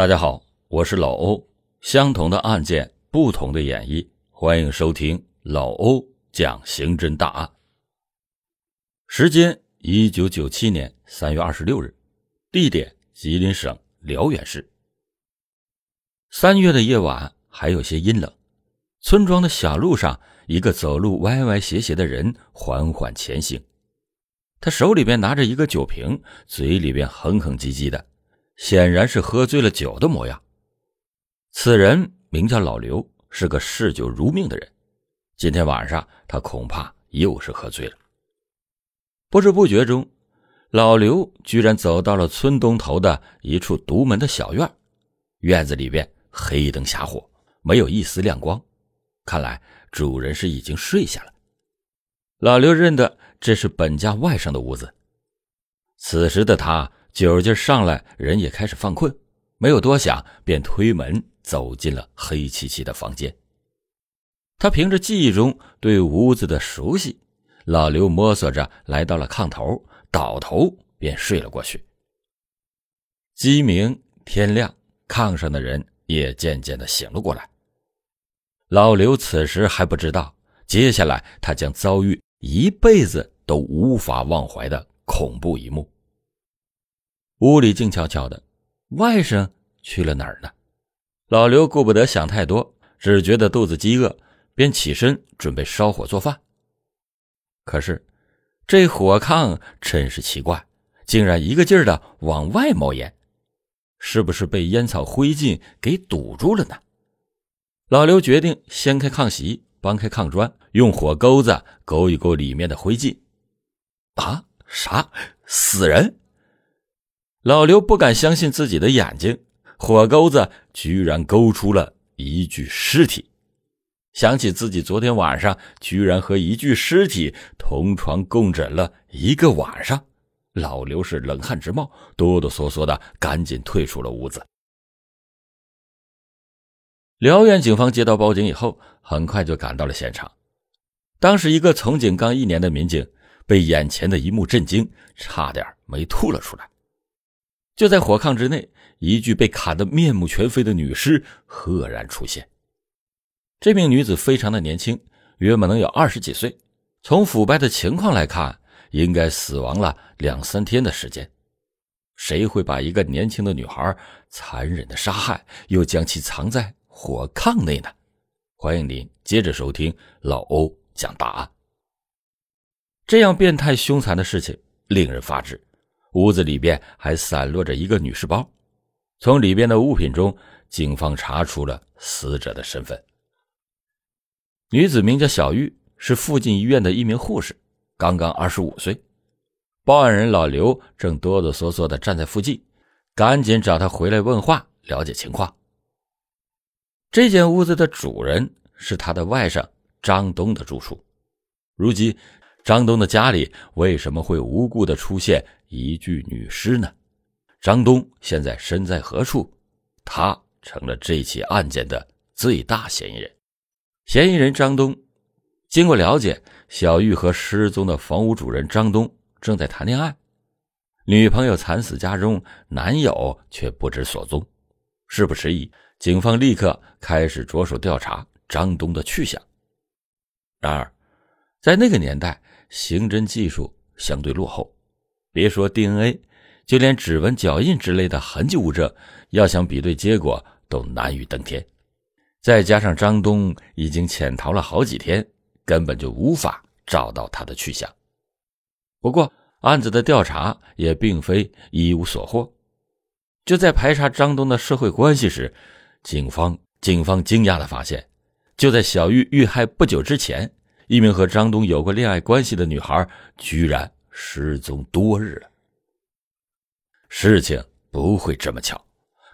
大家好，我是老欧。相同的案件，不同的演绎，欢迎收听老欧讲刑侦大案。时间：一九九七年三月二十六日，地点：吉林省辽源市。三月的夜晚还有些阴冷，村庄的小路上，一个走路歪歪斜斜的人缓缓前行，他手里边拿着一个酒瓶，嘴里边哼哼唧唧的。显然是喝醉了酒的模样。此人名叫老刘，是个嗜酒如命的人。今天晚上他恐怕又是喝醉了。不知不觉中，老刘居然走到了村东头的一处独门的小院。院子里边黑灯瞎火，没有一丝亮光，看来主人是已经睡下了。老刘认得这是本家外甥的屋子。此时的他。酒劲上来，人也开始犯困，没有多想，便推门走进了黑漆漆的房间。他凭着记忆中对屋子的熟悉，老刘摸索着来到了炕头，倒头便睡了过去。鸡鸣天亮，炕上的人也渐渐的醒了过来。老刘此时还不知道，接下来他将遭遇一辈子都无法忘怀的恐怖一幕。屋里静悄悄的，外甥去了哪儿呢？老刘顾不得想太多，只觉得肚子饥饿，便起身准备烧火做饭。可是，这火炕真是奇怪，竟然一个劲儿的往外冒烟，是不是被烟草灰烬给堵住了呢？老刘决定掀开炕席，搬开炕砖，用火钩子勾一勾里面的灰烬。啊，啥？死人？老刘不敢相信自己的眼睛，火钩子居然勾出了一具尸体。想起自己昨天晚上居然和一具尸体同床共枕了一个晚上，老刘是冷汗直冒，哆哆嗦嗦的赶紧退出了屋子。辽源警方接到报警以后，很快就赶到了现场。当时，一个从警刚一年的民警被眼前的一幕震惊，差点没吐了出来。就在火炕之内，一具被砍得面目全非的女尸赫然出现。这名女子非常的年轻，约莫能有二十几岁。从腐败的情况来看，应该死亡了两三天的时间。谁会把一个年轻的女孩残忍的杀害，又将其藏在火炕内呢？欢迎您接着收听老欧讲大案。这样变态凶残的事情令人发指。屋子里边还散落着一个女士包，从里边的物品中，警方查出了死者的身份。女子名叫小玉，是附近医院的一名护士，刚刚二十五岁。报案人老刘正哆哆嗦嗦的站在附近，赶紧找他回来问话，了解情况。这间屋子的主人是他的外甥张东的住处，如今。张东的家里为什么会无故的出现一具女尸呢？张东现在身在何处？他成了这起案件的最大嫌疑人。嫌疑人张东，经过了解，小玉和失踪的房屋主人张东正在谈恋爱，女朋友惨死家中，男友却不知所踪。事不迟疑，警方立刻开始着手调查张东的去向。然而，在那个年代，刑侦技术相对落后，别说 DNA，就连指纹、脚印之类的痕迹物证，要想比对结果都难于登天。再加上张东已经潜逃了好几天，根本就无法找到他的去向。不过，案子的调查也并非一无所获。就在排查张东的社会关系时，警方警方惊讶的发现，就在小玉遇害不久之前。一名和张东有过恋爱关系的女孩，居然失踪多日了。事情不会这么巧，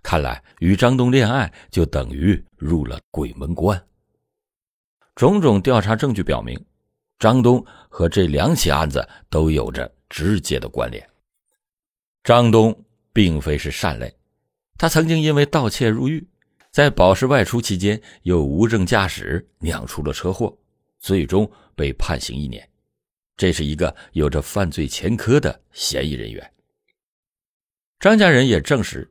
看来与张东恋爱就等于入了鬼门关。种种调查证据表明，张东和这两起案子都有着直接的关联。张东并非是善类，他曾经因为盗窃入狱，在保释外出期间又无证驾驶，酿出了车祸。最终被判刑一年，这是一个有着犯罪前科的嫌疑人员。张家人也证实，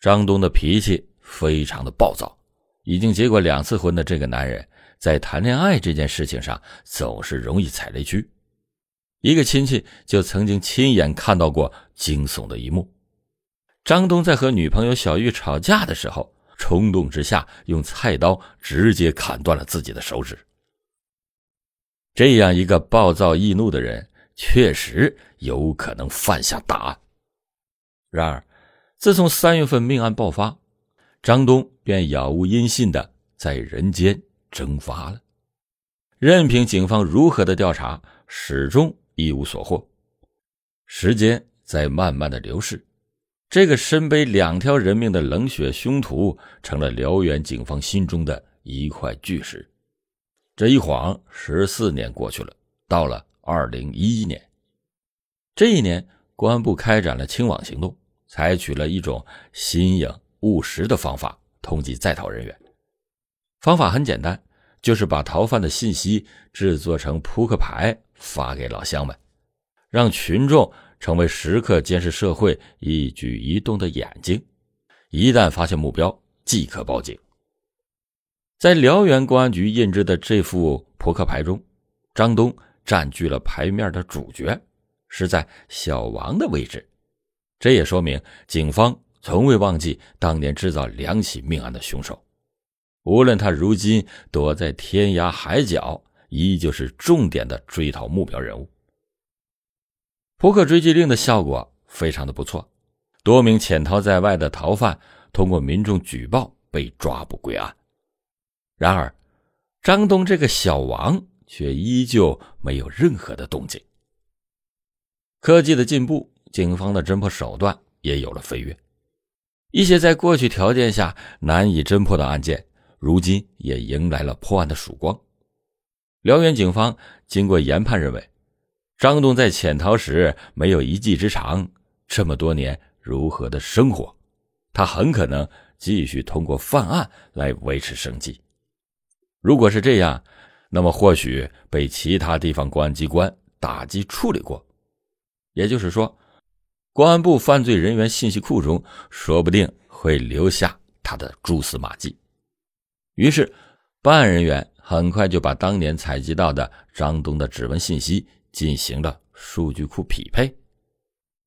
张东的脾气非常的暴躁，已经结过两次婚的这个男人，在谈恋爱这件事情上总是容易踩雷区。一个亲戚就曾经亲眼看到过惊悚的一幕：张东在和女朋友小玉吵架的时候，冲动之下用菜刀直接砍断了自己的手指。这样一个暴躁易怒的人，确实有可能犯下大案。然而，自从三月份命案爆发，张东便杳无音信的在人间蒸发了。任凭警方如何的调查，始终。一无所获，时间在慢慢的流逝，这个身背两条人命的冷血凶徒成了辽源警方心中的一块巨石。这一晃十四年过去了，到了二零一一年，这一年公安部开展了清网行动，采取了一种新颖务实的方法通缉在逃人员。方法很简单，就是把逃犯的信息制作成扑克牌。发给老乡们，让群众成为时刻监视社会一举一动的眼睛，一旦发现目标，即可报警。在辽源公安局印制的这副扑克牌中，张东占据了牌面的主角，是在小王的位置。这也说明警方从未忘记当年制造两起命案的凶手，无论他如今躲在天涯海角。依旧是重点的追逃目标人物。扑克追击令的效果非常的不错，多名潜逃在外的逃犯通过民众举报被抓捕归案。然而，张东这个小王却依旧没有任何的动静。科技的进步，警方的侦破手段也有了飞跃，一些在过去条件下难以侦破的案件，如今也迎来了破案的曙光。辽源警方经过研判认为，张东在潜逃时没有一技之长，这么多年如何的生活？他很可能继续通过犯案来维持生计。如果是这样，那么或许被其他地方公安机关打击处理过，也就是说，公安部犯罪人员信息库中说不定会留下他的蛛丝马迹。于是，办案人员。很快就把当年采集到的张东的指纹信息进行了数据库匹配。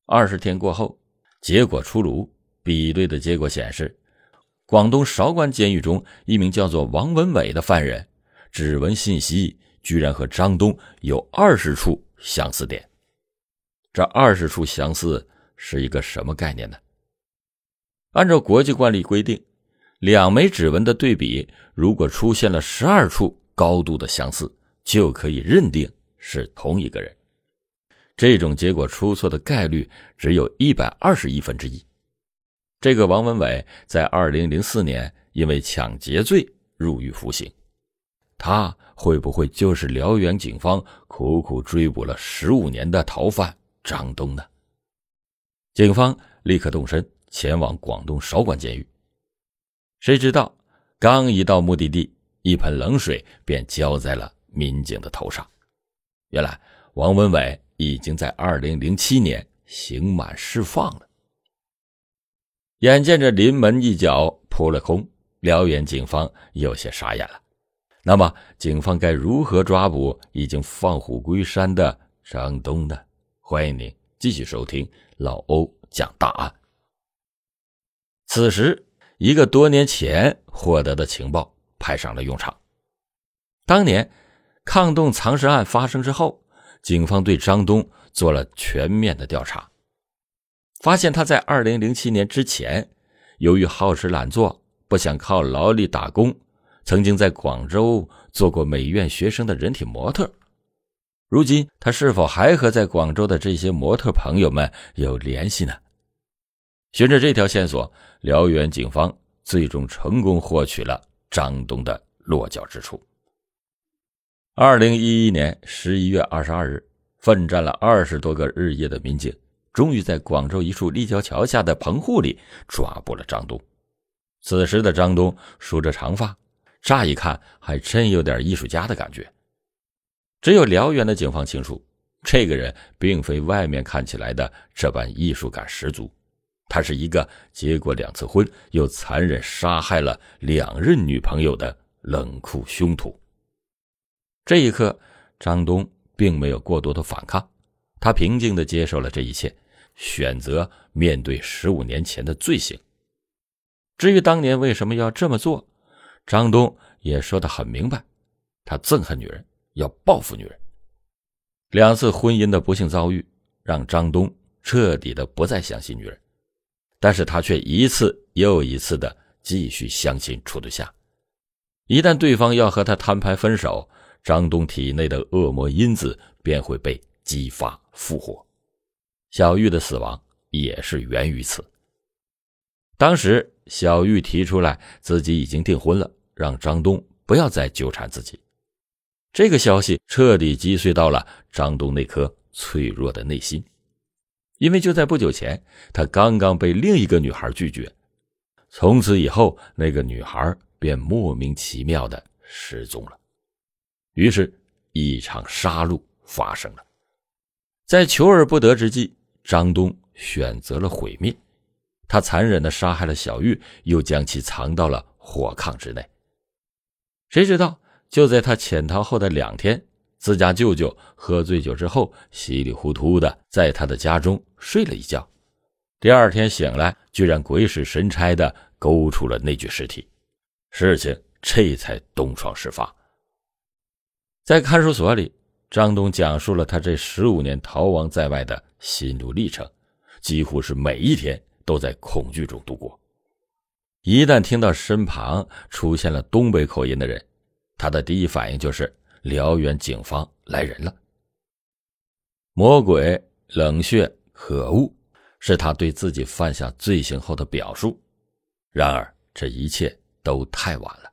二十天过后，结果出炉，比对的结果显示，广东韶关监狱中一名叫做王文伟的犯人，指纹信息居然和张东有二十处相似点。这二十处相似是一个什么概念呢？按照国际惯例规定。两枚指纹的对比，如果出现了十二处高度的相似，就可以认定是同一个人。这种结果出错的概率只有一百二十亿分之一。这个王文伟在二零零四年因为抢劫罪入狱服刑，他会不会就是辽源警方苦苦追捕了十五年的逃犯张东呢？警方立刻动身前往广东韶关监狱。谁知道，刚一到目的地，一盆冷水便浇在了民警的头上。原来，王文伟已经在二零零七年刑满释放了。眼见着临门一脚扑了空，辽源警方有些傻眼了。那么，警方该如何抓捕已经放虎归山的张东呢？欢迎您继续收听老欧讲大案。此时。一个多年前获得的情报派上了用场。当年抗洞藏尸案发生之后，警方对张东做了全面的调查，发现他在2007年之前，由于好吃懒做，不想靠劳力打工，曾经在广州做过美院学生的人体模特。如今他是否还和在广州的这些模特朋友们有联系呢？循着这条线索，辽源警方最终成功获取了张东的落脚之处。二零一一年十一月二十二日，奋战了二十多个日夜的民警，终于在广州一处立交桥下的棚户里抓捕了张东。此时的张东梳着长发，乍一看还真有点艺术家的感觉。只有辽源的警方清楚，这个人并非外面看起来的这般艺术感十足。他是一个结过两次婚又残忍杀害了两任女朋友的冷酷凶徒。这一刻，张东并没有过多的反抗，他平静的接受了这一切，选择面对十五年前的罪行。至于当年为什么要这么做，张东也说得很明白，他憎恨女人，要报复女人。两次婚姻的不幸遭遇，让张东彻底的不再相信女人。但是他却一次又一次的继续相信楚对夏，一旦对方要和他摊牌分手，张东体内的恶魔因子便会被激发复活。小玉的死亡也是源于此。当时小玉提出来自己已经订婚了，让张东不要再纠缠自己。这个消息彻底击碎到了张东那颗脆弱的内心。因为就在不久前，他刚刚被另一个女孩拒绝，从此以后，那个女孩便莫名其妙的失踪了。于是，一场杀戮发生了。在求而不得之际，张东选择了毁灭。他残忍的杀害了小玉，又将其藏到了火炕之内。谁知道，就在他潜逃后的两天。自家舅舅喝醉酒之后，稀里糊涂的在他的家中睡了一觉，第二天醒来，居然鬼使神差的勾出了那具尸体，事情这才东窗事发。在看守所里，张东讲述了他这十五年逃亡在外的心路历程，几乎是每一天都在恐惧中度过。一旦听到身旁出现了东北口音的人，他的第一反应就是。辽源警方来人了。魔鬼、冷血、可恶，是他对自己犯下罪行后的表述。然而，这一切都太晚了。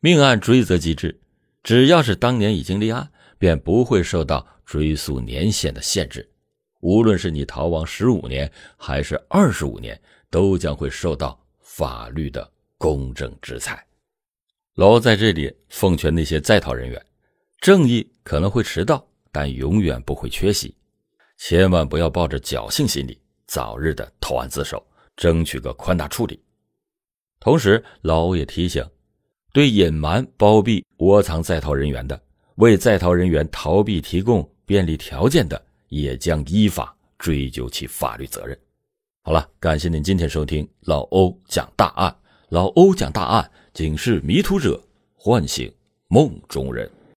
命案追责机制，只要是当年已经立案，便不会受到追诉年限的限制。无论是你逃亡十五年，还是二十五年，都将会受到法律的公正制裁。老欧在这里奉劝那些在逃人员：正义可能会迟到，但永远不会缺席。千万不要抱着侥幸心理，早日的投案自首，争取个宽大处理。同时，老欧也提醒：对隐瞒、包庇、窝藏在逃人员的，为在逃人员逃避提供便利条件的，也将依法追究其法律责任。好了，感谢您今天收听老欧讲大案。老欧讲大案。警示迷途者，唤醒梦中人。